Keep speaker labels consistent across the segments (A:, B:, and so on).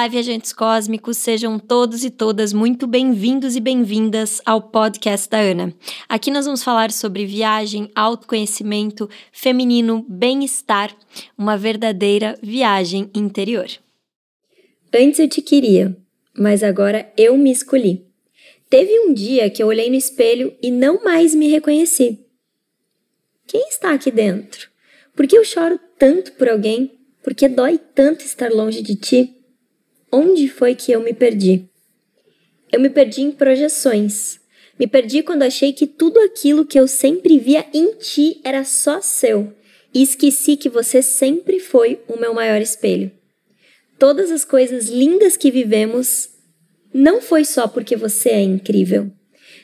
A: Olá, viajantes cósmicos, sejam todos e todas muito bem-vindos e bem-vindas ao podcast da Ana. Aqui nós vamos falar sobre viagem, autoconhecimento, feminino, bem-estar, uma verdadeira viagem interior. Antes eu te queria, mas agora eu me escolhi. Teve um dia que eu olhei no espelho e não mais me reconheci. Quem está aqui dentro? Por que eu choro tanto por alguém? Por que dói tanto estar longe de ti? Onde foi que eu me perdi? Eu me perdi em projeções. Me perdi quando achei que tudo aquilo que eu sempre via em ti era só seu e esqueci que você sempre foi o meu maior espelho. Todas as coisas lindas que vivemos não foi só porque você é incrível.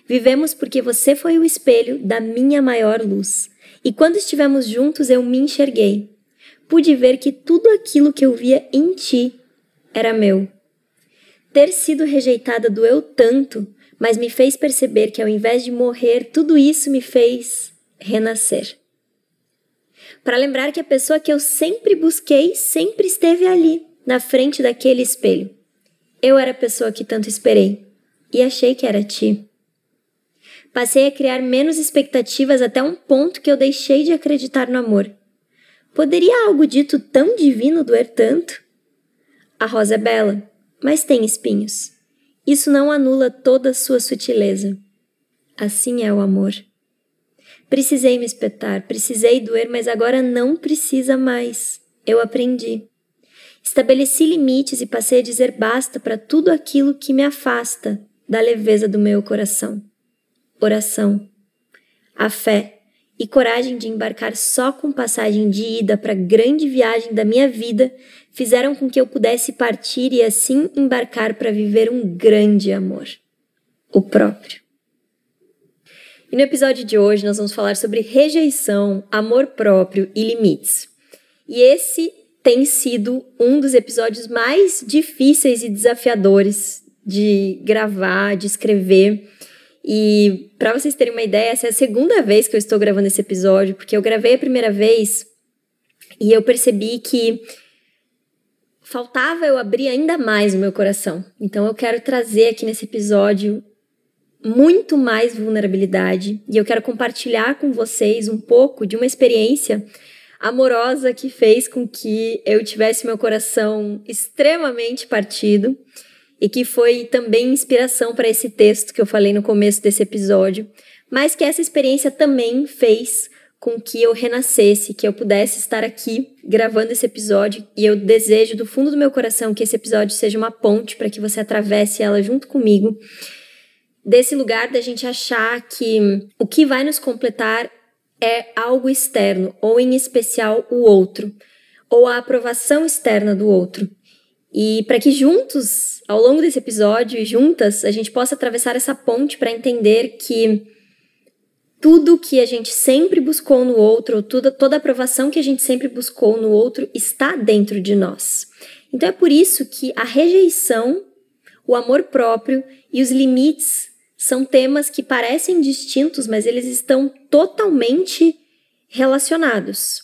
A: Vivemos porque você foi o espelho da minha maior luz. E quando estivemos juntos, eu me enxerguei. Pude ver que tudo aquilo que eu via em ti era meu. Ter sido rejeitada doeu tanto, mas me fez perceber que ao invés de morrer, tudo isso me fez renascer. Para lembrar que a pessoa que eu sempre busquei sempre esteve ali, na frente daquele espelho. Eu era a pessoa que tanto esperei e achei que era ti. Passei a criar menos expectativas até um ponto que eu deixei de acreditar no amor. Poderia algo dito tão divino doer tanto? A rosa é bela, mas tem espinhos. Isso não anula toda a sua sutileza. Assim é o amor. Precisei me espetar, precisei doer, mas agora não precisa mais. Eu aprendi. Estabeleci limites e passei a dizer basta para tudo aquilo que me afasta da leveza do meu coração. Oração. A fé e coragem de embarcar só com passagem de ida para a grande viagem da minha vida fizeram com que eu pudesse partir e assim embarcar para viver um grande amor, o próprio. E no episódio de hoje nós vamos falar sobre rejeição, amor próprio e limites. E esse tem sido um dos episódios mais difíceis e desafiadores de gravar, de escrever e para vocês terem uma ideia, essa é a segunda vez que eu estou gravando esse episódio, porque eu gravei a primeira vez e eu percebi que faltava eu abrir ainda mais o meu coração. Então eu quero trazer aqui nesse episódio muito mais vulnerabilidade e eu quero compartilhar com vocês um pouco de uma experiência amorosa que fez com que eu tivesse meu coração extremamente partido e que foi também inspiração para esse texto que eu falei no começo desse episódio, mas que essa experiência também fez com que eu renascesse, que eu pudesse estar aqui gravando esse episódio e eu desejo do fundo do meu coração que esse episódio seja uma ponte para que você atravesse ela junto comigo. Desse lugar da gente achar que o que vai nos completar é algo externo, ou em especial o outro, ou a aprovação externa do outro. E para que juntos, ao longo desse episódio e juntas, a gente possa atravessar essa ponte para entender que tudo que a gente sempre buscou no outro, toda, toda a aprovação que a gente sempre buscou no outro, está dentro de nós. Então é por isso que a rejeição, o amor próprio e os limites são temas que parecem distintos, mas eles estão totalmente relacionados.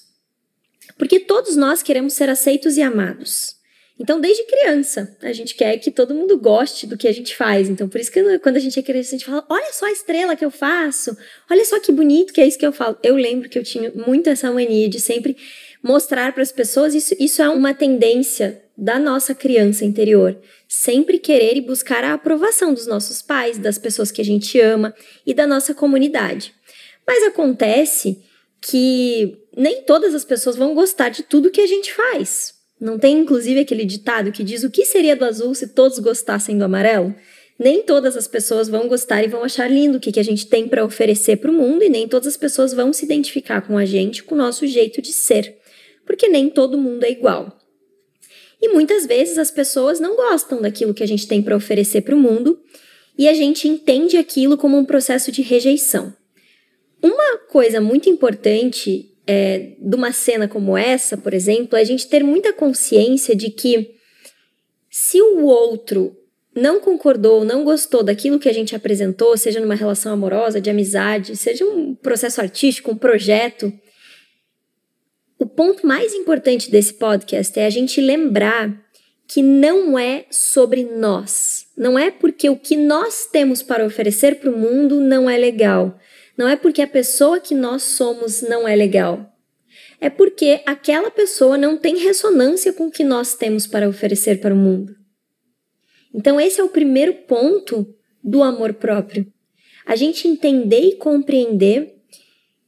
A: Porque todos nós queremos ser aceitos e amados. Então, desde criança, a gente quer que todo mundo goste do que a gente faz. Então, por isso que quando a gente é criança, a gente fala: olha só a estrela que eu faço, olha só que bonito que é isso que eu falo. Eu lembro que eu tinha muito essa mania de sempre mostrar para as pessoas. Isso, isso é uma tendência da nossa criança interior. Sempre querer e buscar a aprovação dos nossos pais, das pessoas que a gente ama e da nossa comunidade. Mas acontece que nem todas as pessoas vão gostar de tudo que a gente faz. Não tem inclusive aquele ditado que diz o que seria do azul se todos gostassem do amarelo? Nem todas as pessoas vão gostar e vão achar lindo o que, que a gente tem para oferecer para o mundo, e nem todas as pessoas vão se identificar com a gente, com o nosso jeito de ser, porque nem todo mundo é igual. E muitas vezes as pessoas não gostam daquilo que a gente tem para oferecer para o mundo e a gente entende aquilo como um processo de rejeição. Uma coisa muito importante é, de uma cena como essa, por exemplo, é a gente ter muita consciência de que se o outro não concordou, não gostou daquilo que a gente apresentou, seja numa relação amorosa, de amizade, seja um processo artístico, um projeto, o ponto mais importante desse podcast é a gente lembrar que não é sobre nós. Não é porque o que nós temos para oferecer para o mundo não é legal. Não é porque a pessoa que nós somos não é legal. É porque aquela pessoa não tem ressonância com o que nós temos para oferecer para o mundo. Então, esse é o primeiro ponto do amor próprio. A gente entender e compreender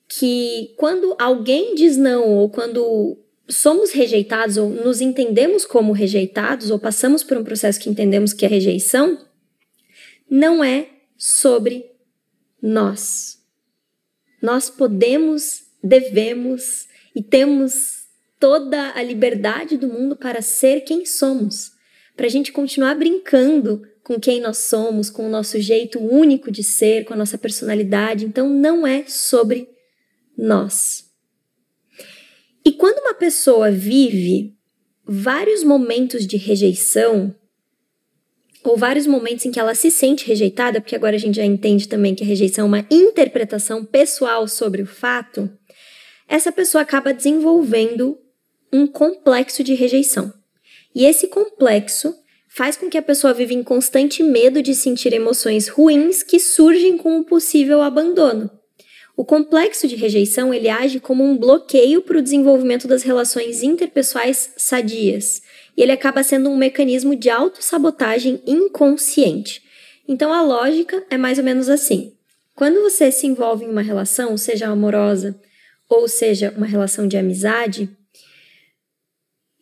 A: que quando alguém diz não, ou quando somos rejeitados, ou nos entendemos como rejeitados, ou passamos por um processo que entendemos que é rejeição, não é sobre nós. Nós podemos, devemos e temos toda a liberdade do mundo para ser quem somos para a gente continuar brincando com quem nós somos, com o nosso jeito único de ser, com a nossa personalidade. Então, não é sobre nós. E quando uma pessoa vive vários momentos de rejeição, ou vários momentos em que ela se sente rejeitada, porque agora a gente já entende também que a rejeição é uma interpretação pessoal sobre o fato, essa pessoa acaba desenvolvendo um complexo de rejeição. E esse complexo faz com que a pessoa viva em constante medo de sentir emoções ruins que surgem com o possível abandono. O complexo de rejeição ele age como um bloqueio para o desenvolvimento das relações interpessoais sadias, e ele acaba sendo um mecanismo de autossabotagem inconsciente. Então a lógica é mais ou menos assim: quando você se envolve em uma relação, seja amorosa ou seja uma relação de amizade,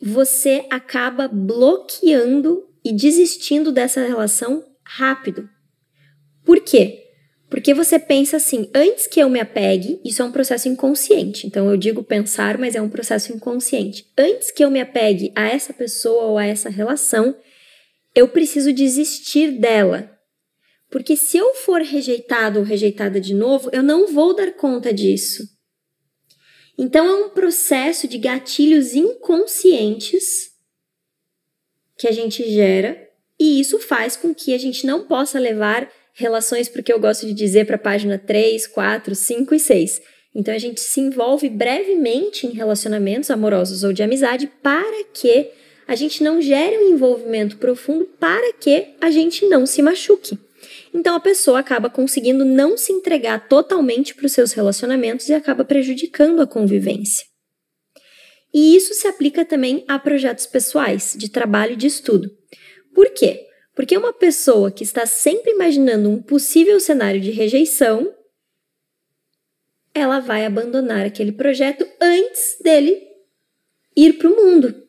A: você acaba bloqueando e desistindo dessa relação rápido. Por quê? Porque você pensa assim, antes que eu me apegue, isso é um processo inconsciente. Então eu digo pensar, mas é um processo inconsciente. Antes que eu me apegue a essa pessoa ou a essa relação, eu preciso desistir dela. Porque se eu for rejeitado ou rejeitada de novo, eu não vou dar conta disso. Então é um processo de gatilhos inconscientes que a gente gera e isso faz com que a gente não possa levar relações, porque eu gosto de dizer para a página 3, 4, 5 e 6. Então a gente se envolve brevemente em relacionamentos amorosos ou de amizade para que a gente não gere um envolvimento profundo para que a gente não se machuque. Então a pessoa acaba conseguindo não se entregar totalmente para os seus relacionamentos e acaba prejudicando a convivência. E isso se aplica também a projetos pessoais, de trabalho e de estudo. Por quê? Porque uma pessoa que está sempre imaginando um possível cenário de rejeição, ela vai abandonar aquele projeto antes dele ir para o mundo.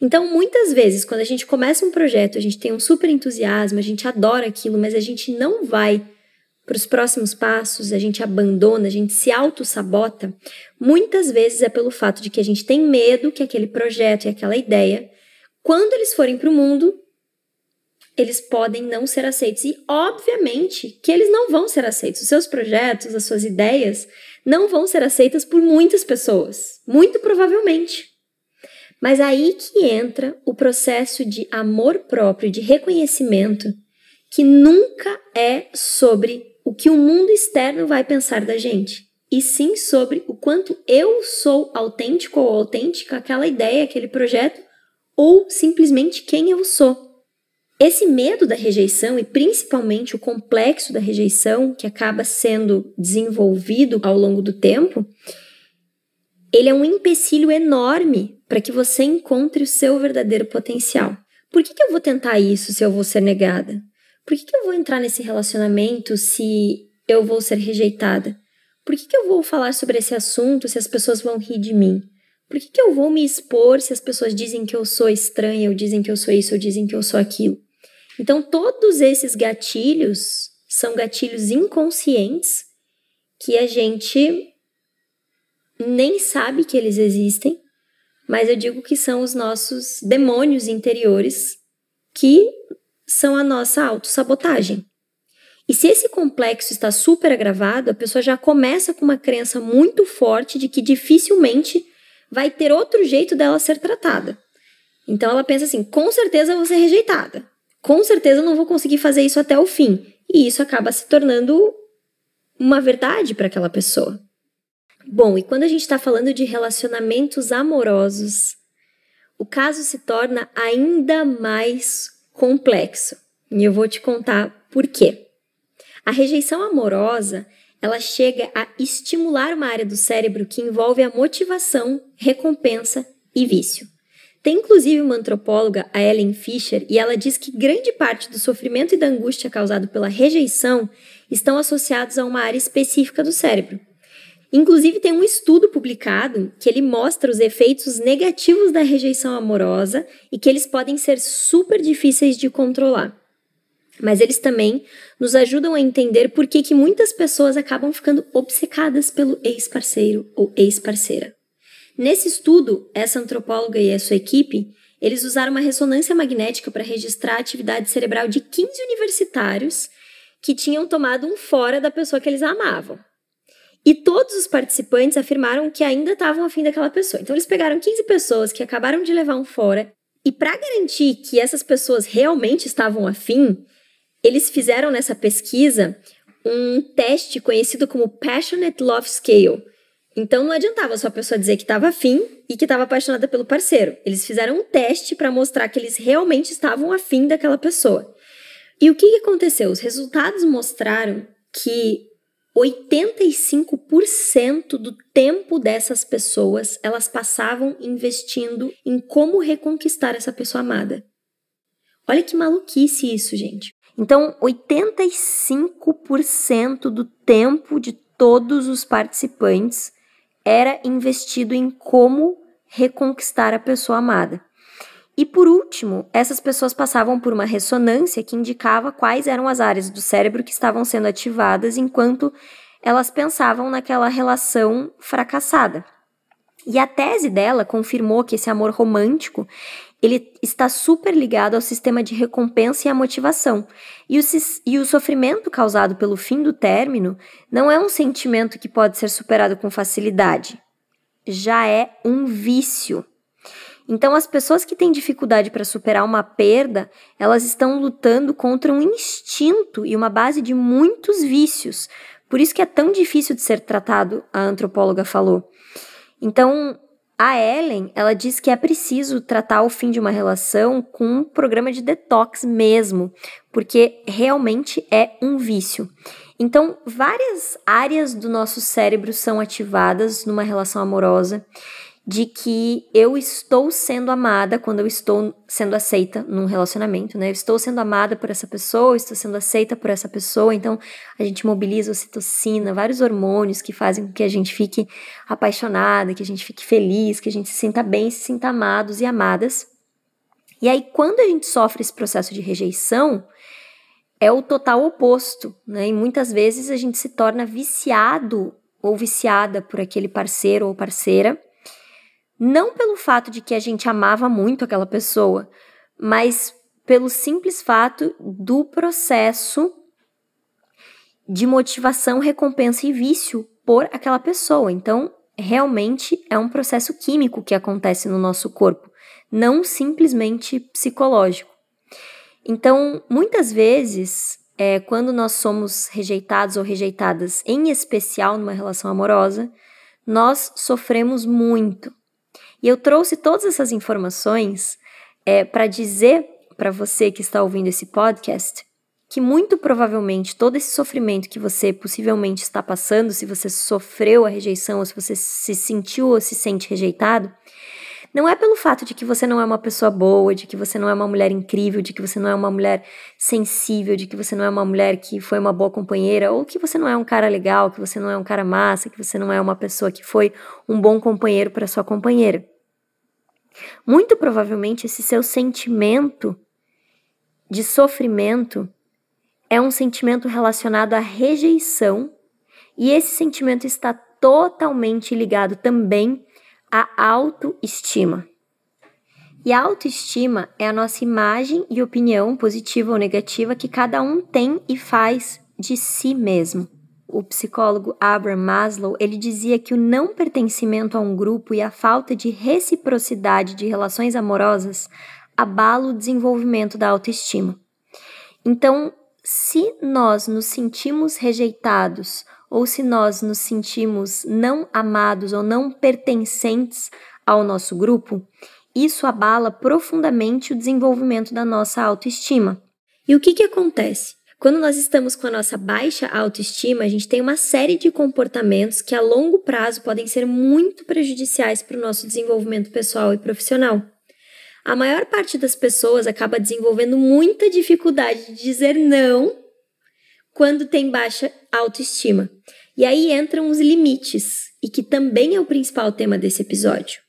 A: Então, muitas vezes, quando a gente começa um projeto, a gente tem um super entusiasmo, a gente adora aquilo, mas a gente não vai para os próximos passos, a gente abandona, a gente se auto-sabota, muitas vezes é pelo fato de que a gente tem medo que aquele projeto e aquela ideia, quando eles forem para o mundo, eles podem não ser aceitos. E, obviamente, que eles não vão ser aceitos. Os seus projetos, as suas ideias, não vão ser aceitas por muitas pessoas. Muito provavelmente. Mas aí que entra o processo de amor próprio, de reconhecimento, que nunca é sobre o que o mundo externo vai pensar da gente, e sim sobre o quanto eu sou autêntico ou autêntica aquela ideia, aquele projeto, ou simplesmente quem eu sou. Esse medo da rejeição e principalmente o complexo da rejeição que acaba sendo desenvolvido ao longo do tempo, ele é um empecilho enorme para que você encontre o seu verdadeiro potencial. Por que, que eu vou tentar isso se eu vou ser negada? Por que, que eu vou entrar nesse relacionamento se eu vou ser rejeitada? Por que, que eu vou falar sobre esse assunto se as pessoas vão rir de mim? Por que, que eu vou me expor se as pessoas dizem que eu sou estranha, ou dizem que eu sou isso, ou dizem que eu sou aquilo? Então, todos esses gatilhos são gatilhos inconscientes que a gente nem sabe que eles existem, mas eu digo que são os nossos demônios interiores que são a nossa autossabotagem. E se esse complexo está super agravado, a pessoa já começa com uma crença muito forte de que dificilmente vai ter outro jeito dela ser tratada. Então ela pensa assim: com certeza eu vou ser rejeitada. Com certeza eu não vou conseguir fazer isso até o fim. E isso acaba se tornando uma verdade para aquela pessoa. Bom, e quando a gente está falando de relacionamentos amorosos, o caso se torna ainda mais complexo. E eu vou te contar por quê. A rejeição amorosa, ela chega a estimular uma área do cérebro que envolve a motivação, recompensa e vício. Tem inclusive uma antropóloga, a Ellen Fisher, e ela diz que grande parte do sofrimento e da angústia causado pela rejeição estão associados a uma área específica do cérebro. Inclusive, tem um estudo publicado que ele mostra os efeitos negativos da rejeição amorosa e que eles podem ser super difíceis de controlar. Mas eles também nos ajudam a entender por que, que muitas pessoas acabam ficando obcecadas pelo ex-parceiro ou ex-parceira. Nesse estudo, essa antropóloga e a sua equipe, eles usaram uma ressonância magnética para registrar a atividade cerebral de 15 universitários que tinham tomado um fora da pessoa que eles amavam. E todos os participantes afirmaram que ainda estavam afim daquela pessoa. Então eles pegaram 15 pessoas que acabaram de levar um fora e para garantir que essas pessoas realmente estavam afim, eles fizeram nessa pesquisa um teste conhecido como Passionate Love Scale. Então não adiantava só a pessoa dizer que estava afim e que estava apaixonada pelo parceiro. Eles fizeram um teste para mostrar que eles realmente estavam afim daquela pessoa. E o que, que aconteceu? Os resultados mostraram que 85% do tempo dessas pessoas elas passavam investindo em como reconquistar essa pessoa amada. Olha que maluquice isso, gente. Então, 85% do tempo de todos os participantes era investido em como reconquistar a pessoa amada. E por último, essas pessoas passavam por uma ressonância que indicava quais eram as áreas do cérebro que estavam sendo ativadas enquanto elas pensavam naquela relação fracassada. E a tese dela confirmou que esse amor romântico ele está super ligado ao sistema de recompensa e à motivação. E o, e o sofrimento causado pelo fim do término não é um sentimento que pode ser superado com facilidade. Já é um vício. Então, as pessoas que têm dificuldade para superar uma perda, elas estão lutando contra um instinto e uma base de muitos vícios. Por isso que é tão difícil de ser tratado, a antropóloga falou. Então, a Ellen, ela diz que é preciso tratar o fim de uma relação com um programa de detox mesmo, porque realmente é um vício. Então, várias áreas do nosso cérebro são ativadas numa relação amorosa de que eu estou sendo amada quando eu estou sendo aceita num relacionamento, né? Eu estou sendo amada por essa pessoa, estou sendo aceita por essa pessoa, então a gente mobiliza ocitocina, vários hormônios que fazem com que a gente fique apaixonada, que a gente fique feliz, que a gente se sinta bem, se sinta amados e amadas. E aí, quando a gente sofre esse processo de rejeição, é o total oposto, né? E muitas vezes a gente se torna viciado ou viciada por aquele parceiro ou parceira não pelo fato de que a gente amava muito aquela pessoa, mas pelo simples fato do processo de motivação, recompensa e vício por aquela pessoa. Então, realmente é um processo químico que acontece no nosso corpo, não simplesmente psicológico. Então, muitas vezes, é, quando nós somos rejeitados ou rejeitadas, em especial numa relação amorosa, nós sofremos muito. E eu trouxe todas essas informações é, para dizer para você que está ouvindo esse podcast que muito provavelmente todo esse sofrimento que você possivelmente está passando, se você sofreu a rejeição ou se você se sentiu ou se sente rejeitado, não é pelo fato de que você não é uma pessoa boa, de que você não é uma mulher incrível, de que você não é uma mulher sensível, de que você não é uma mulher que foi uma boa companheira, ou que você não é um cara legal, que você não é um cara massa, que você não é uma pessoa que foi um bom companheiro para sua companheira. Muito provavelmente esse seu sentimento de sofrimento é um sentimento relacionado à rejeição, e esse sentimento está totalmente ligado também à autoestima. E a autoestima é a nossa imagem e opinião positiva ou negativa que cada um tem e faz de si mesmo. o psicólogo Abraham Maslow, ele dizia que o não pertencimento a um grupo e a falta de reciprocidade de relações amorosas abala o desenvolvimento da autoestima. Então, se nós nos sentimos rejeitados ou se nós nos sentimos não amados ou não pertencentes ao nosso grupo, isso abala profundamente o desenvolvimento da nossa autoestima. E o que, que acontece? Quando nós estamos com a nossa baixa autoestima, a gente tem uma série de comportamentos que a longo prazo podem ser muito prejudiciais para o nosso desenvolvimento pessoal e profissional. A maior parte das pessoas acaba desenvolvendo muita dificuldade de dizer não quando tem baixa autoestima. E aí entram os limites, e que também é o principal tema desse episódio.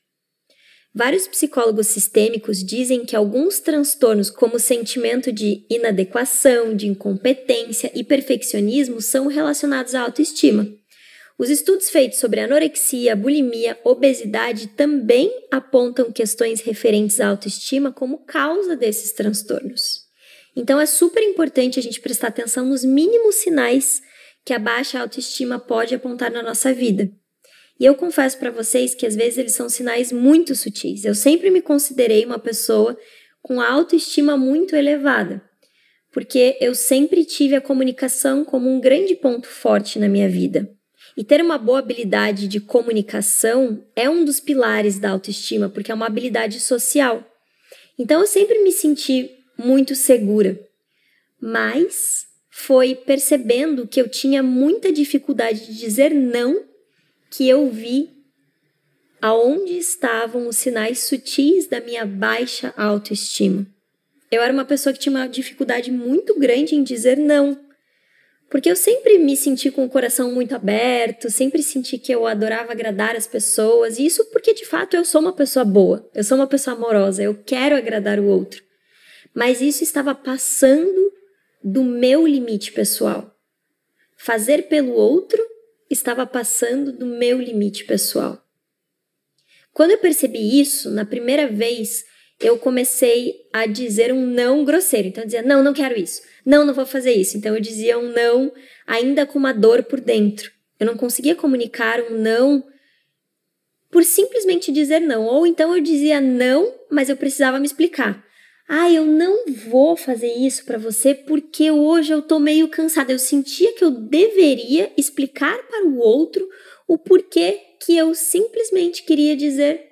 A: Vários psicólogos sistêmicos dizem que alguns transtornos, como sentimento de inadequação, de incompetência e perfeccionismo, são relacionados à autoestima. Os estudos feitos sobre anorexia, bulimia, obesidade também apontam questões referentes à autoestima como causa desses transtornos. Então é super importante a gente prestar atenção nos mínimos sinais que a baixa autoestima pode apontar na nossa vida. E eu confesso para vocês que às vezes eles são sinais muito sutis. Eu sempre me considerei uma pessoa com autoestima muito elevada, porque eu sempre tive a comunicação como um grande ponto forte na minha vida. E ter uma boa habilidade de comunicação é um dos pilares da autoestima, porque é uma habilidade social. Então eu sempre me senti muito segura. Mas foi percebendo que eu tinha muita dificuldade de dizer não que eu vi aonde estavam os sinais sutis da minha baixa autoestima. Eu era uma pessoa que tinha uma dificuldade muito grande em dizer não. Porque eu sempre me senti com o coração muito aberto, sempre senti que eu adorava agradar as pessoas, e isso porque de fato eu sou uma pessoa boa, eu sou uma pessoa amorosa, eu quero agradar o outro. Mas isso estava passando do meu limite pessoal. Fazer pelo outro estava passando do meu limite pessoal. Quando eu percebi isso, na primeira vez, eu comecei a dizer um não grosseiro. Então eu dizia: "Não, não quero isso. Não, não vou fazer isso". Então eu dizia um não ainda com uma dor por dentro. Eu não conseguia comunicar um não por simplesmente dizer não. Ou então eu dizia não, mas eu precisava me explicar. Ah, eu não vou fazer isso para você porque hoje eu tô meio cansada. Eu sentia que eu deveria explicar para o outro o porquê que eu simplesmente queria dizer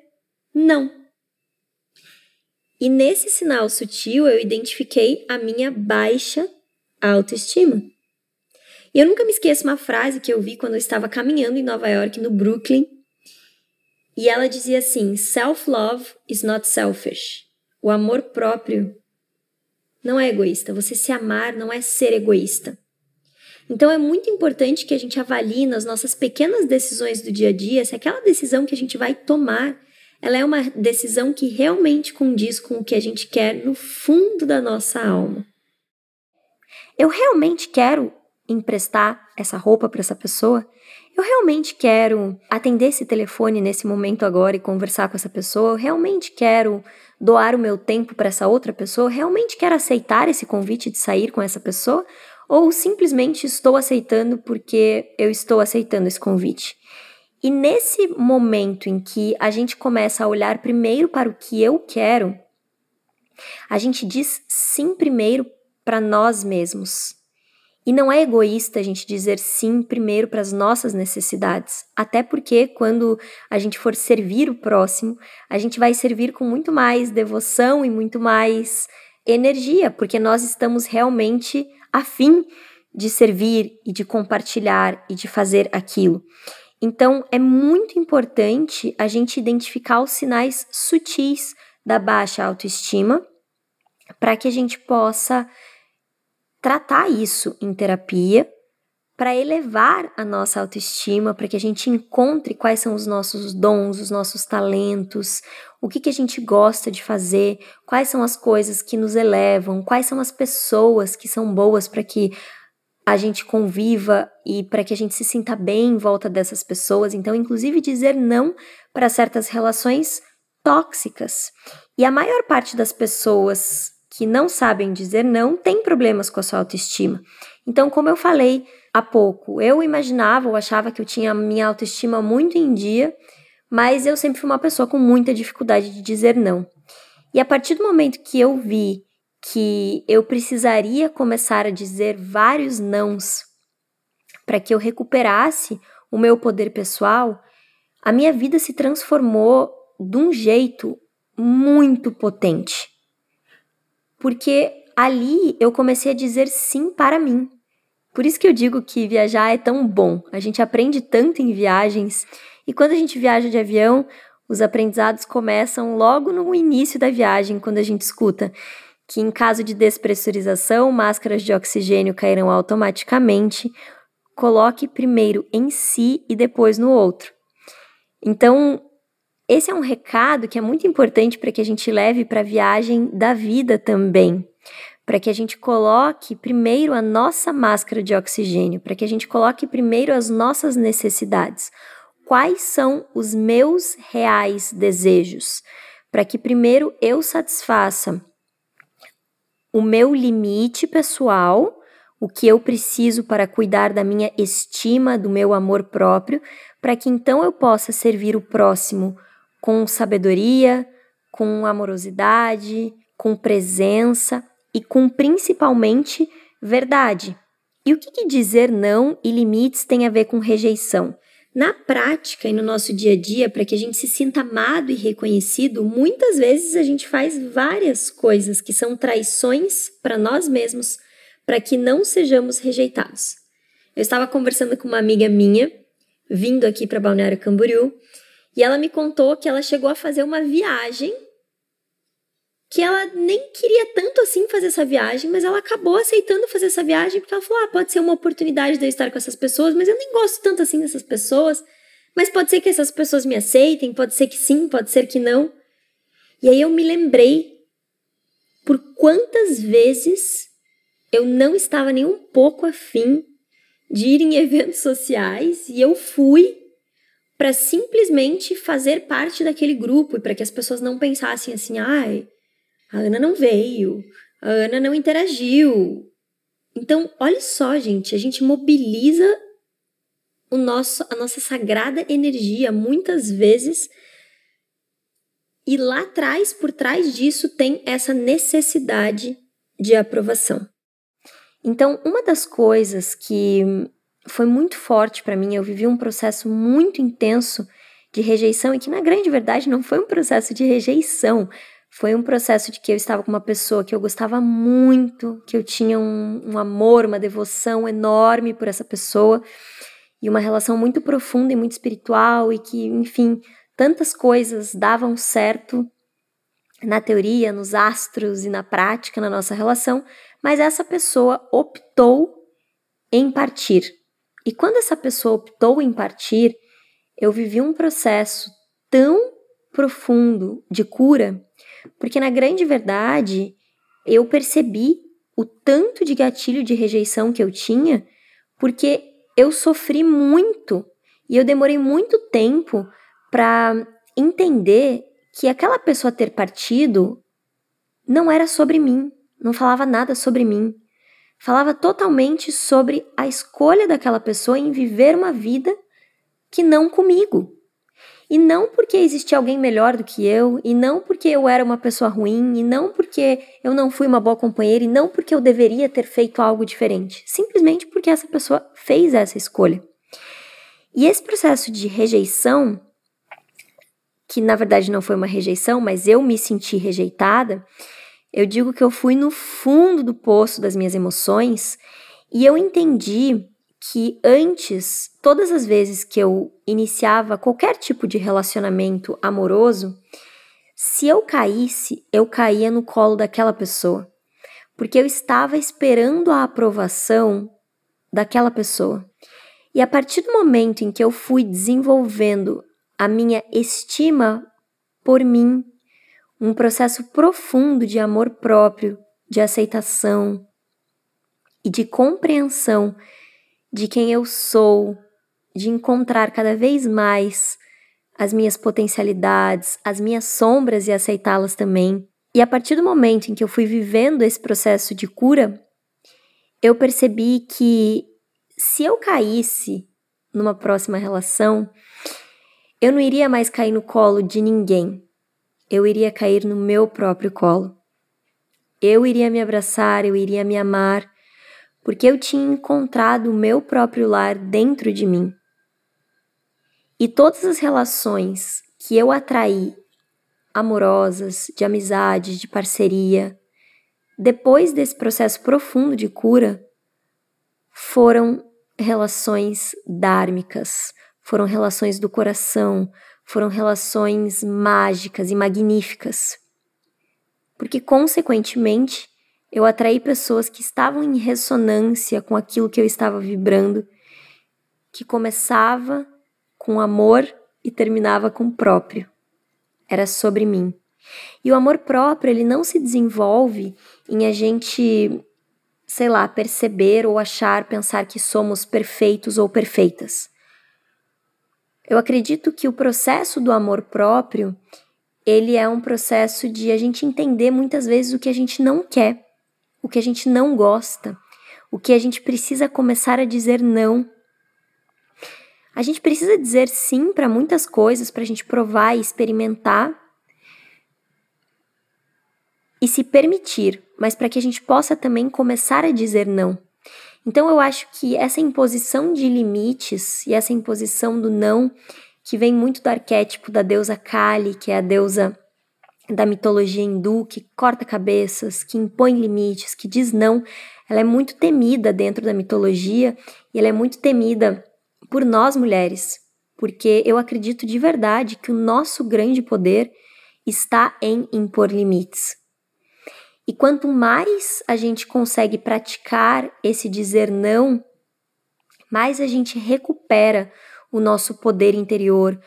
A: não. E nesse sinal sutil eu identifiquei a minha baixa autoestima. E eu nunca me esqueço uma frase que eu vi quando eu estava caminhando em Nova York, no Brooklyn. E ela dizia assim: Self-love is not selfish. O amor próprio não é egoísta. Você se amar não é ser egoísta. Então é muito importante que a gente avalie nas nossas pequenas decisões do dia a dia se aquela decisão que a gente vai tomar, ela é uma decisão que realmente condiz com o que a gente quer no fundo da nossa alma. Eu realmente quero emprestar essa roupa para essa pessoa? Eu realmente quero atender esse telefone nesse momento agora e conversar com essa pessoa? Eu realmente quero doar o meu tempo para essa outra pessoa? Realmente quero aceitar esse convite de sair com essa pessoa? Ou simplesmente estou aceitando porque eu estou aceitando esse convite? E nesse momento em que a gente começa a olhar primeiro para o que eu quero, a gente diz sim primeiro para nós mesmos. E não é egoísta a gente dizer sim primeiro para as nossas necessidades, até porque quando a gente for servir o próximo, a gente vai servir com muito mais devoção e muito mais energia, porque nós estamos realmente afim de servir e de compartilhar e de fazer aquilo. Então, é muito importante a gente identificar os sinais sutis da baixa autoestima para que a gente possa tratar isso em terapia para elevar a nossa autoestima, para que a gente encontre quais são os nossos dons, os nossos talentos, o que, que a gente gosta de fazer, quais são as coisas que nos elevam, quais são as pessoas que são boas para que a gente conviva e para que a gente se sinta bem em volta dessas pessoas. Então, inclusive, dizer não para certas relações tóxicas. E a maior parte das pessoas que não sabem dizer não têm problemas com a sua autoestima. Então, como eu falei há pouco, eu imaginava ou achava que eu tinha minha autoestima muito em dia, mas eu sempre fui uma pessoa com muita dificuldade de dizer não. E a partir do momento que eu vi que eu precisaria começar a dizer vários nãos para que eu recuperasse o meu poder pessoal, a minha vida se transformou de um jeito muito potente. Porque ali eu comecei a dizer sim para mim. Por isso que eu digo que viajar é tão bom. A gente aprende tanto em viagens. E quando a gente viaja de avião, os aprendizados começam logo no início da viagem, quando a gente escuta que, em caso de despressurização, máscaras de oxigênio cairão automaticamente. Coloque primeiro em si e depois no outro. Então, esse é um recado que é muito importante para que a gente leve para a viagem da vida também para que a gente coloque primeiro a nossa máscara de oxigênio, para que a gente coloque primeiro as nossas necessidades. Quais são os meus reais desejos? Para que primeiro eu satisfaça o meu limite pessoal, o que eu preciso para cuidar da minha estima, do meu amor próprio, para que então eu possa servir o próximo com sabedoria, com amorosidade, com presença, e com principalmente verdade. E o que, que dizer não e limites tem a ver com rejeição? Na prática e no nosso dia a dia, para que a gente se sinta amado e reconhecido, muitas vezes a gente faz várias coisas que são traições para nós mesmos, para que não sejamos rejeitados. Eu estava conversando com uma amiga minha, vindo aqui para Balneário Camboriú, e ela me contou que ela chegou a fazer uma viagem que ela nem queria tanto assim fazer essa viagem, mas ela acabou aceitando fazer essa viagem porque ela falou: ah, pode ser uma oportunidade de eu estar com essas pessoas, mas eu nem gosto tanto assim dessas pessoas. Mas pode ser que essas pessoas me aceitem, pode ser que sim, pode ser que não. E aí eu me lembrei por quantas vezes eu não estava nem um pouco afim de ir em eventos sociais e eu fui para simplesmente fazer parte daquele grupo e para que as pessoas não pensassem assim, ai. A Ana não veio, a Ana não interagiu. Então, olha só, gente, a gente mobiliza o nosso, a nossa sagrada energia muitas vezes e lá atrás, por trás disso, tem essa necessidade de aprovação. Então, uma das coisas que foi muito forte para mim, eu vivi um processo muito intenso de rejeição e que na grande verdade não foi um processo de rejeição, foi um processo de que eu estava com uma pessoa que eu gostava muito, que eu tinha um, um amor, uma devoção enorme por essa pessoa e uma relação muito profunda e muito espiritual e que, enfim, tantas coisas davam certo na teoria, nos astros e na prática na nossa relação, mas essa pessoa optou em partir. E quando essa pessoa optou em partir, eu vivi um processo tão profundo de cura porque na grande verdade, eu percebi o tanto de gatilho de rejeição que eu tinha, porque eu sofri muito e eu demorei muito tempo para entender que aquela pessoa ter partido não era sobre mim, não falava nada sobre mim. Falava totalmente sobre a escolha daquela pessoa em viver uma vida que não comigo. E não porque existia alguém melhor do que eu, e não porque eu era uma pessoa ruim, e não porque eu não fui uma boa companheira, e não porque eu deveria ter feito algo diferente. Simplesmente porque essa pessoa fez essa escolha. E esse processo de rejeição, que na verdade não foi uma rejeição, mas eu me senti rejeitada, eu digo que eu fui no fundo do poço das minhas emoções e eu entendi que antes, todas as vezes que eu iniciava qualquer tipo de relacionamento amoroso, se eu caísse, eu caía no colo daquela pessoa, porque eu estava esperando a aprovação daquela pessoa. E a partir do momento em que eu fui desenvolvendo a minha estima por mim, um processo profundo de amor próprio, de aceitação e de compreensão de quem eu sou, de encontrar cada vez mais as minhas potencialidades, as minhas sombras e aceitá-las também. E a partir do momento em que eu fui vivendo esse processo de cura, eu percebi que se eu caísse numa próxima relação, eu não iria mais cair no colo de ninguém. Eu iria cair no meu próprio colo. Eu iria me abraçar, eu iria me amar, porque eu tinha encontrado o meu próprio lar dentro de mim. E todas as relações que eu atraí, amorosas, de amizade, de parceria, depois desse processo profundo de cura, foram relações dármicas, foram relações do coração, foram relações mágicas e magníficas. Porque, consequentemente, eu atraí pessoas que estavam em ressonância com aquilo que eu estava vibrando, que começava com amor e terminava com próprio. Era sobre mim. E o amor próprio, ele não se desenvolve em a gente sei lá, perceber ou achar, pensar que somos perfeitos ou perfeitas. Eu acredito que o processo do amor próprio, ele é um processo de a gente entender muitas vezes o que a gente não quer, o que a gente não gosta, o que a gente precisa começar a dizer não. A gente precisa dizer sim para muitas coisas para a gente provar e experimentar e se permitir, mas para que a gente possa também começar a dizer não. Então eu acho que essa imposição de limites e essa imposição do não, que vem muito do arquétipo da deusa Kali, que é a deusa da mitologia hindu, que corta cabeças, que impõe limites, que diz não, ela é muito temida dentro da mitologia e ela é muito temida por nós mulheres, porque eu acredito de verdade que o nosso grande poder está em impor limites. E quanto mais a gente consegue praticar esse dizer não, mais a gente recupera o nosso poder interior,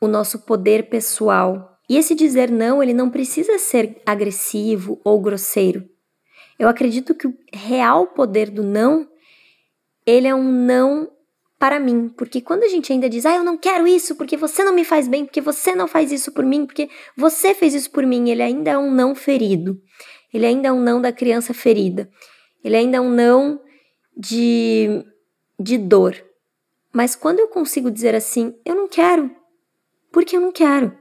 A: o nosso poder pessoal. E esse dizer não, ele não precisa ser agressivo ou grosseiro. Eu acredito que o real poder do não, ele é um não para mim, porque quando a gente ainda diz, ah, eu não quero isso, porque você não me faz bem, porque você não faz isso por mim, porque você fez isso por mim, ele ainda é um não ferido. Ele ainda é um não da criança ferida. Ele ainda é um não de, de dor. Mas quando eu consigo dizer assim, eu não quero, porque eu não quero.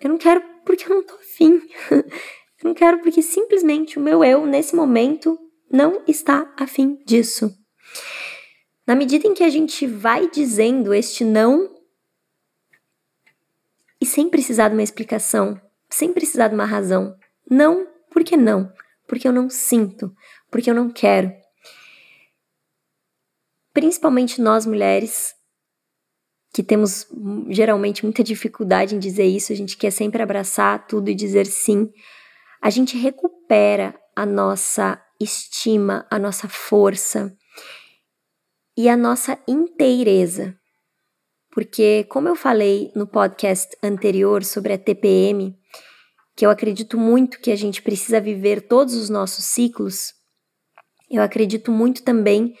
A: Eu não quero porque eu não tô afim. eu não quero porque simplesmente o meu eu, nesse momento, não está afim disso. Na medida em que a gente vai dizendo este não, e sem precisar de uma explicação, sem precisar de uma razão, não, por que não? Porque eu não sinto, porque eu não quero. Principalmente nós mulheres, que temos geralmente muita dificuldade em dizer isso, a gente quer sempre abraçar tudo e dizer sim. A gente recupera a nossa estima, a nossa força, e a nossa inteireza. Porque, como eu falei no podcast anterior sobre a TPM, que eu acredito muito que a gente precisa viver todos os nossos ciclos, eu acredito muito também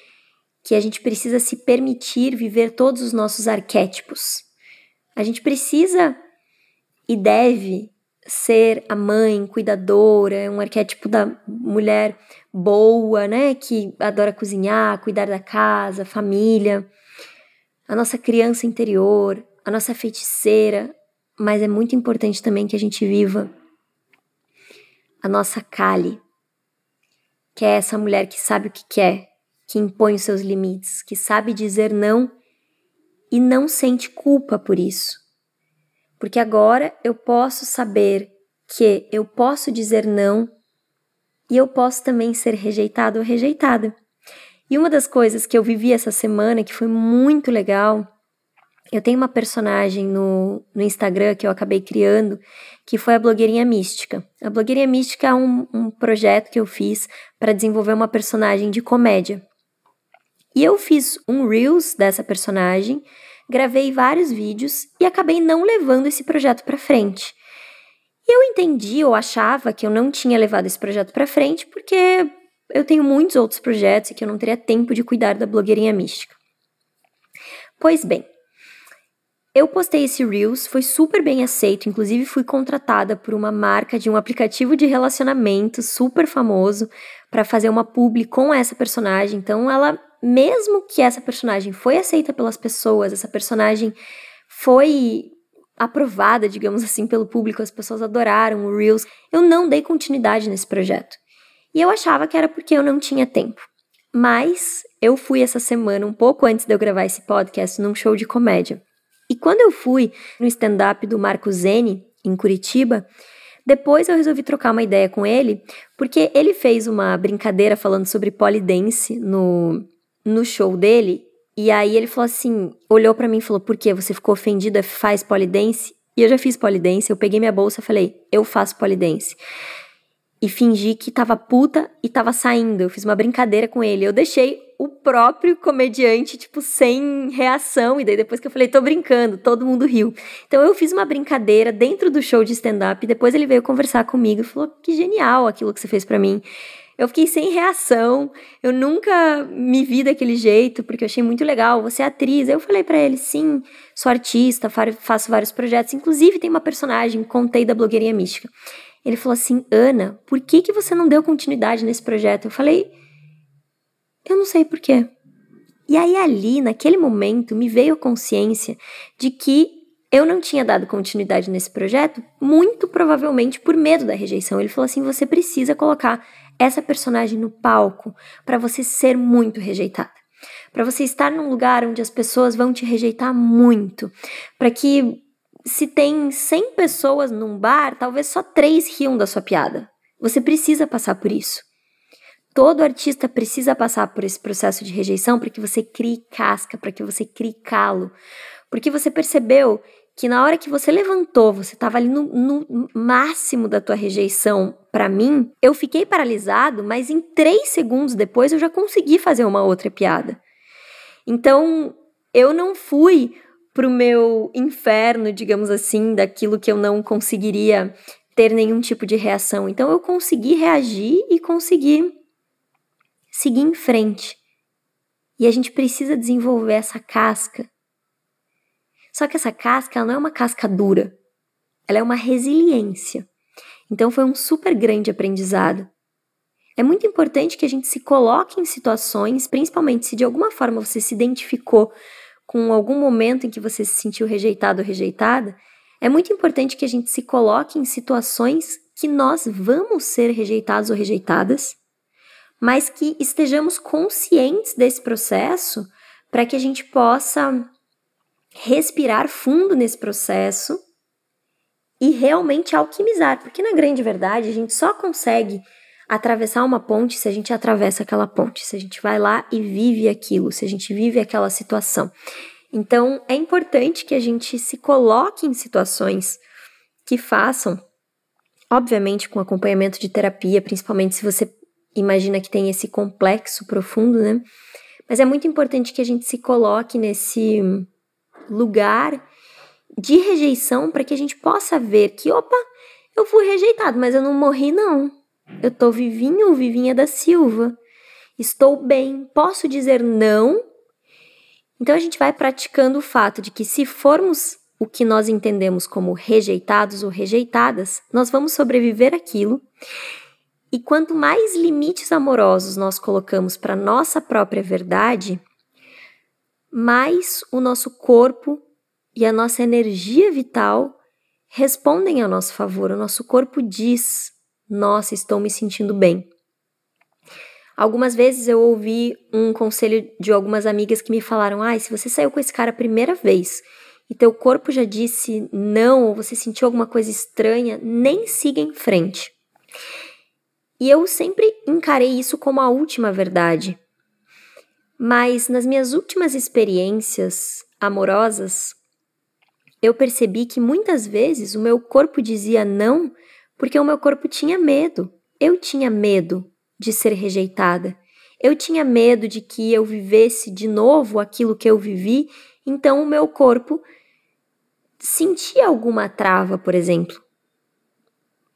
A: que a gente precisa se permitir viver todos os nossos arquétipos. A gente precisa e deve ser a mãe cuidadora, um arquétipo da mulher boa, né, que adora cozinhar, cuidar da casa, família, a nossa criança interior, a nossa feiticeira, mas é muito importante também que a gente viva a nossa Kali, que é essa mulher que sabe o que quer, que impõe os seus limites, que sabe dizer não e não sente culpa por isso porque agora eu posso saber que eu posso dizer não e eu posso também ser rejeitado ou rejeitada. E uma das coisas que eu vivi essa semana que foi muito legal, eu tenho uma personagem no, no Instagram que eu acabei criando, que foi a Blogueirinha Mística. A Blogueirinha Mística é um, um projeto que eu fiz para desenvolver uma personagem de comédia. E eu fiz um Reels dessa personagem gravei vários vídeos e acabei não levando esse projeto para frente. E eu entendi ou achava que eu não tinha levado esse projeto para frente porque eu tenho muitos outros projetos e que eu não teria tempo de cuidar da blogueirinha mística. Pois bem, eu postei esse Reels, foi super bem aceito, inclusive fui contratada por uma marca de um aplicativo de relacionamento super famoso para fazer uma publi com essa personagem. Então ela, mesmo que essa personagem foi aceita pelas pessoas, essa personagem foi aprovada, digamos assim, pelo público, as pessoas adoraram o Reels, eu não dei continuidade nesse projeto. E eu achava que era porque eu não tinha tempo. Mas eu fui essa semana, um pouco antes de eu gravar esse podcast, num show de comédia. E quando eu fui no stand-up do Marco Zene, em Curitiba, depois eu resolvi trocar uma ideia com ele, porque ele fez uma brincadeira falando sobre polidense no, no show dele, e aí ele falou assim, olhou para mim e falou: "Por que você ficou ofendida? Faz polidense?" E eu já fiz polidense, eu peguei minha bolsa e falei: "Eu faço polidense." E fingi que tava puta e tava saindo. Eu fiz uma brincadeira com ele. Eu deixei o próprio comediante, tipo, sem reação. E daí depois que eu falei, tô brincando, todo mundo riu. Então eu fiz uma brincadeira dentro do show de stand-up. Depois ele veio conversar comigo e falou: que genial aquilo que você fez para mim. Eu fiquei sem reação. Eu nunca me vi daquele jeito, porque eu achei muito legal. Você é atriz. Eu falei para ele: sim, sou artista, faço vários projetos. Inclusive, tem uma personagem, contei da blogueirinha mística. Ele falou assim: Ana, por que, que você não deu continuidade nesse projeto? Eu falei: eu não sei porquê. E aí, ali, naquele momento, me veio a consciência de que eu não tinha dado continuidade nesse projeto, muito provavelmente por medo da rejeição. Ele falou assim: você precisa colocar essa personagem no palco para você ser muito rejeitada. Para você estar num lugar onde as pessoas vão te rejeitar muito. Para que, se tem 100 pessoas num bar, talvez só três riam da sua piada. Você precisa passar por isso. Todo artista precisa passar por esse processo de rejeição para que você crie casca, para que você crie calo. Porque você percebeu que na hora que você levantou, você estava ali no, no, máximo da tua rejeição para mim, eu fiquei paralisado, mas em três segundos depois eu já consegui fazer uma outra piada. Então, eu não fui pro meu inferno, digamos assim, daquilo que eu não conseguiria ter nenhum tipo de reação. Então, eu consegui reagir e consegui seguir em frente. E a gente precisa desenvolver essa casca. Só que essa casca ela não é uma casca dura, ela é uma resiliência. Então foi um super grande aprendizado. É muito importante que a gente se coloque em situações, principalmente se de alguma forma você se identificou com algum momento em que você se sentiu rejeitado ou rejeitada, é muito importante que a gente se coloque em situações que nós vamos ser rejeitados ou rejeitadas mas que estejamos conscientes desse processo para que a gente possa respirar fundo nesse processo e realmente alquimizar, porque na grande verdade a gente só consegue atravessar uma ponte se a gente atravessa aquela ponte, se a gente vai lá e vive aquilo, se a gente vive aquela situação. Então é importante que a gente se coloque em situações que façam, obviamente com acompanhamento de terapia, principalmente se você imagina que tem esse complexo profundo, né? Mas é muito importante que a gente se coloque nesse lugar de rejeição para que a gente possa ver que, opa, eu fui rejeitado, mas eu não morri, não. Eu tô vivinho, vivinha da Silva. Estou bem, posso dizer não. Então a gente vai praticando o fato de que se formos o que nós entendemos como rejeitados ou rejeitadas, nós vamos sobreviver aquilo e quanto mais limites amorosos nós colocamos para nossa própria verdade, mais o nosso corpo e a nossa energia vital respondem a nosso favor. O nosso corpo diz: Nossa, estou me sentindo bem. Algumas vezes eu ouvi um conselho de algumas amigas que me falaram: Ai, se você saiu com esse cara a primeira vez e teu corpo já disse não, ou você sentiu alguma coisa estranha, nem siga em frente. E eu sempre encarei isso como a última verdade. Mas nas minhas últimas experiências amorosas, eu percebi que muitas vezes o meu corpo dizia não porque o meu corpo tinha medo. Eu tinha medo de ser rejeitada. Eu tinha medo de que eu vivesse de novo aquilo que eu vivi, então o meu corpo sentia alguma trava, por exemplo,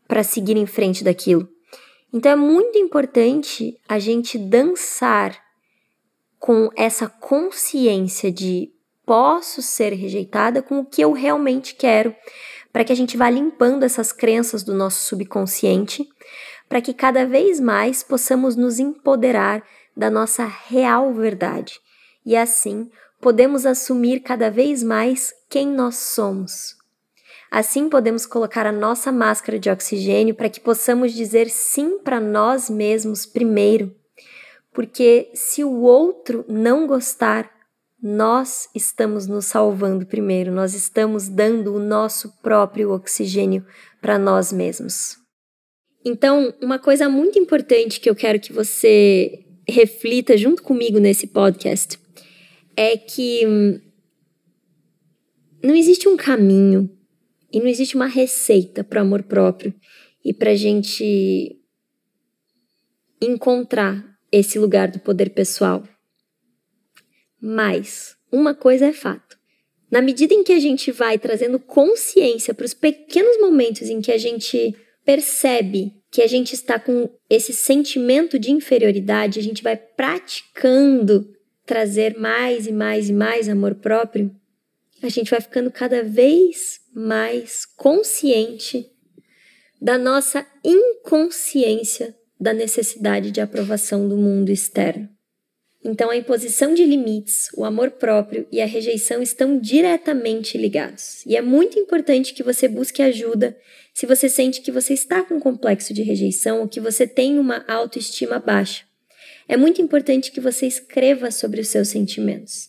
A: para seguir em frente daquilo. Então é muito importante a gente dançar com essa consciência de posso ser rejeitada com o que eu realmente quero, para que a gente vá limpando essas crenças do nosso subconsciente, para que cada vez mais possamos nos empoderar da nossa real verdade e assim podemos assumir cada vez mais quem nós somos. Assim podemos colocar a nossa máscara de oxigênio para que possamos dizer sim para nós mesmos primeiro. Porque se o outro não gostar, nós estamos nos salvando primeiro, nós estamos dando o nosso próprio oxigênio para nós mesmos. Então, uma coisa muito importante que eu quero que você reflita junto comigo nesse podcast é que hum, não existe um caminho e não existe uma receita para amor próprio e para a gente encontrar esse lugar do poder pessoal. Mas uma coisa é fato. Na medida em que a gente vai trazendo consciência para os pequenos momentos em que a gente percebe que a gente está com esse sentimento de inferioridade, a gente vai praticando trazer mais e mais e mais amor próprio, a gente vai ficando cada vez mais consciente da nossa inconsciência da necessidade de aprovação do mundo externo. Então, a imposição de limites, o amor próprio e a rejeição estão diretamente ligados. E é muito importante que você busque ajuda se você sente que você está com um complexo de rejeição ou que você tem uma autoestima baixa. É muito importante que você escreva sobre os seus sentimentos.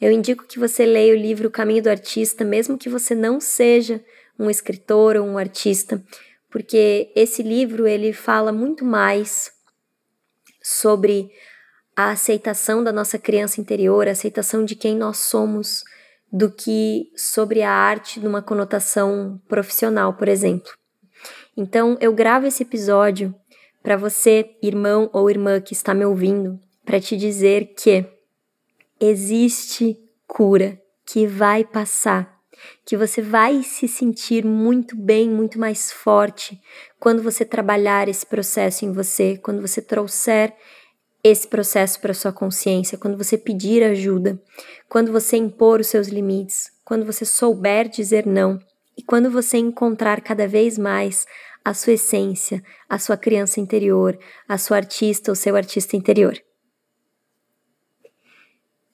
A: Eu indico que você leia o livro Caminho do Artista, mesmo que você não seja um escritor ou um artista, porque esse livro ele fala muito mais sobre a aceitação da nossa criança interior, a aceitação de quem nós somos, do que sobre a arte numa conotação profissional, por exemplo. Então, eu gravo esse episódio para você, irmão ou irmã que está me ouvindo, para te dizer que existe cura que vai passar, que você vai se sentir muito bem, muito mais forte quando você trabalhar esse processo em você, quando você trouxer esse processo para sua consciência, quando você pedir ajuda, quando você impor os seus limites, quando você souber dizer não e quando você encontrar cada vez mais a sua essência, a sua criança interior, a sua artista ou seu artista interior.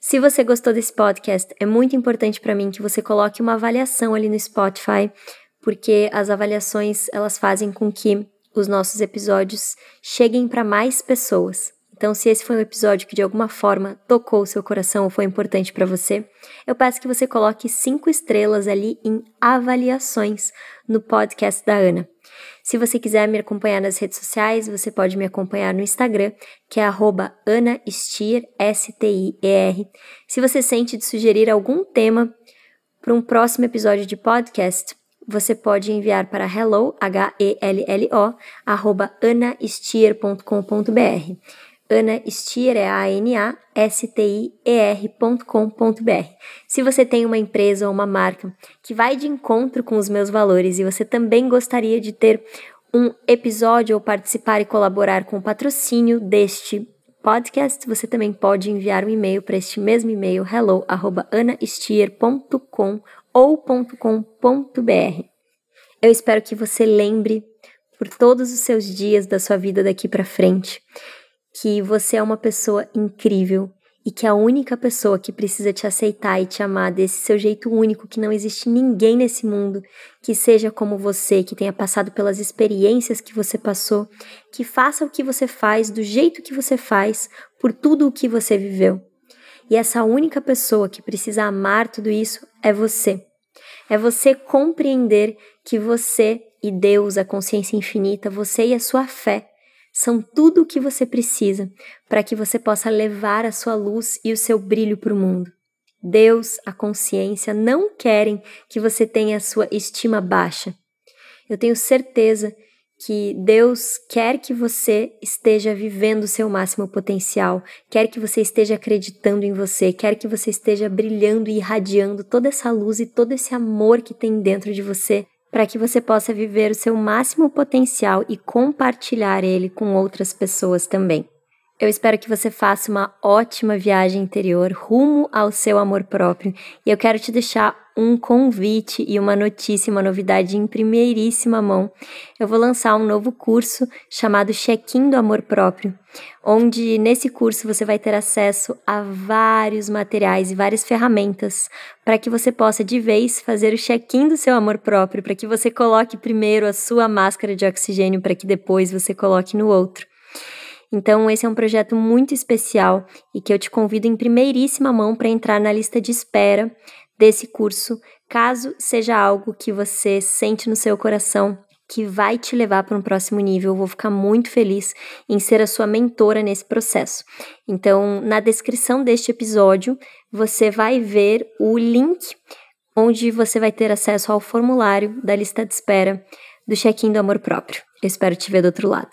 A: Se você gostou desse podcast, é muito importante para mim que você coloque uma avaliação ali no Spotify, porque as avaliações elas fazem com que os nossos episódios cheguem para mais pessoas. Então, se esse foi um episódio que de alguma forma tocou o seu coração ou foi importante para você, eu peço que você coloque cinco estrelas ali em avaliações no podcast da Ana. Se você quiser me acompanhar nas redes sociais, você pode me acompanhar no Instagram, que é @anastier, S-T-I-E-R. Se você sente de sugerir algum tema para um próximo episódio de podcast, você pode enviar para hello, H-E-L-L-O, arroba anastier.com.br. Ana Stier é A-N-A-S-T-I-E-R.com.br. Se você tem uma empresa ou uma marca que vai de encontro com os meus valores e você também gostaria de ter um episódio ou participar e colaborar com o patrocínio deste podcast, você também pode enviar um e-mail para este mesmo e-mail hello@anastier.com ou .com.br. Eu espero que você lembre por todos os seus dias da sua vida daqui para frente que você é uma pessoa incrível e que a única pessoa que precisa te aceitar e te amar desse seu jeito único, que não existe ninguém nesse mundo que seja como você, que tenha passado pelas experiências que você passou, que faça o que você faz do jeito que você faz, por tudo o que você viveu. E essa única pessoa que precisa amar tudo isso é você. É você compreender que você e Deus, a consciência infinita, você e a sua fé são tudo o que você precisa para que você possa levar a sua luz e o seu brilho para o mundo. Deus, a consciência não querem que você tenha a sua estima baixa. Eu tenho certeza que Deus quer que você esteja vivendo o seu máximo potencial, quer que você esteja acreditando em você, quer que você esteja brilhando e irradiando toda essa luz e todo esse amor que tem dentro de você para que você possa viver o seu máximo potencial e compartilhar ele com outras pessoas também. Eu espero que você faça uma ótima viagem interior rumo ao seu amor próprio. E eu quero te deixar um convite e uma notícia, uma novidade em primeiríssima mão. Eu vou lançar um novo curso chamado Check-in do Amor Próprio, onde nesse curso você vai ter acesso a vários materiais e várias ferramentas para que você possa de vez fazer o check-in do seu amor próprio, para que você coloque primeiro a sua máscara de oxigênio para que depois você coloque no outro. Então, esse é um projeto muito especial e que eu te convido em primeiríssima mão para entrar na lista de espera desse curso, caso seja algo que você sente no seu coração que vai te levar para um próximo nível. Eu vou ficar muito feliz em ser a sua mentora nesse processo. Então, na descrição deste episódio, você vai ver o link onde você vai ter acesso ao formulário da lista de espera do check-in do amor próprio. Eu espero te ver do outro lado.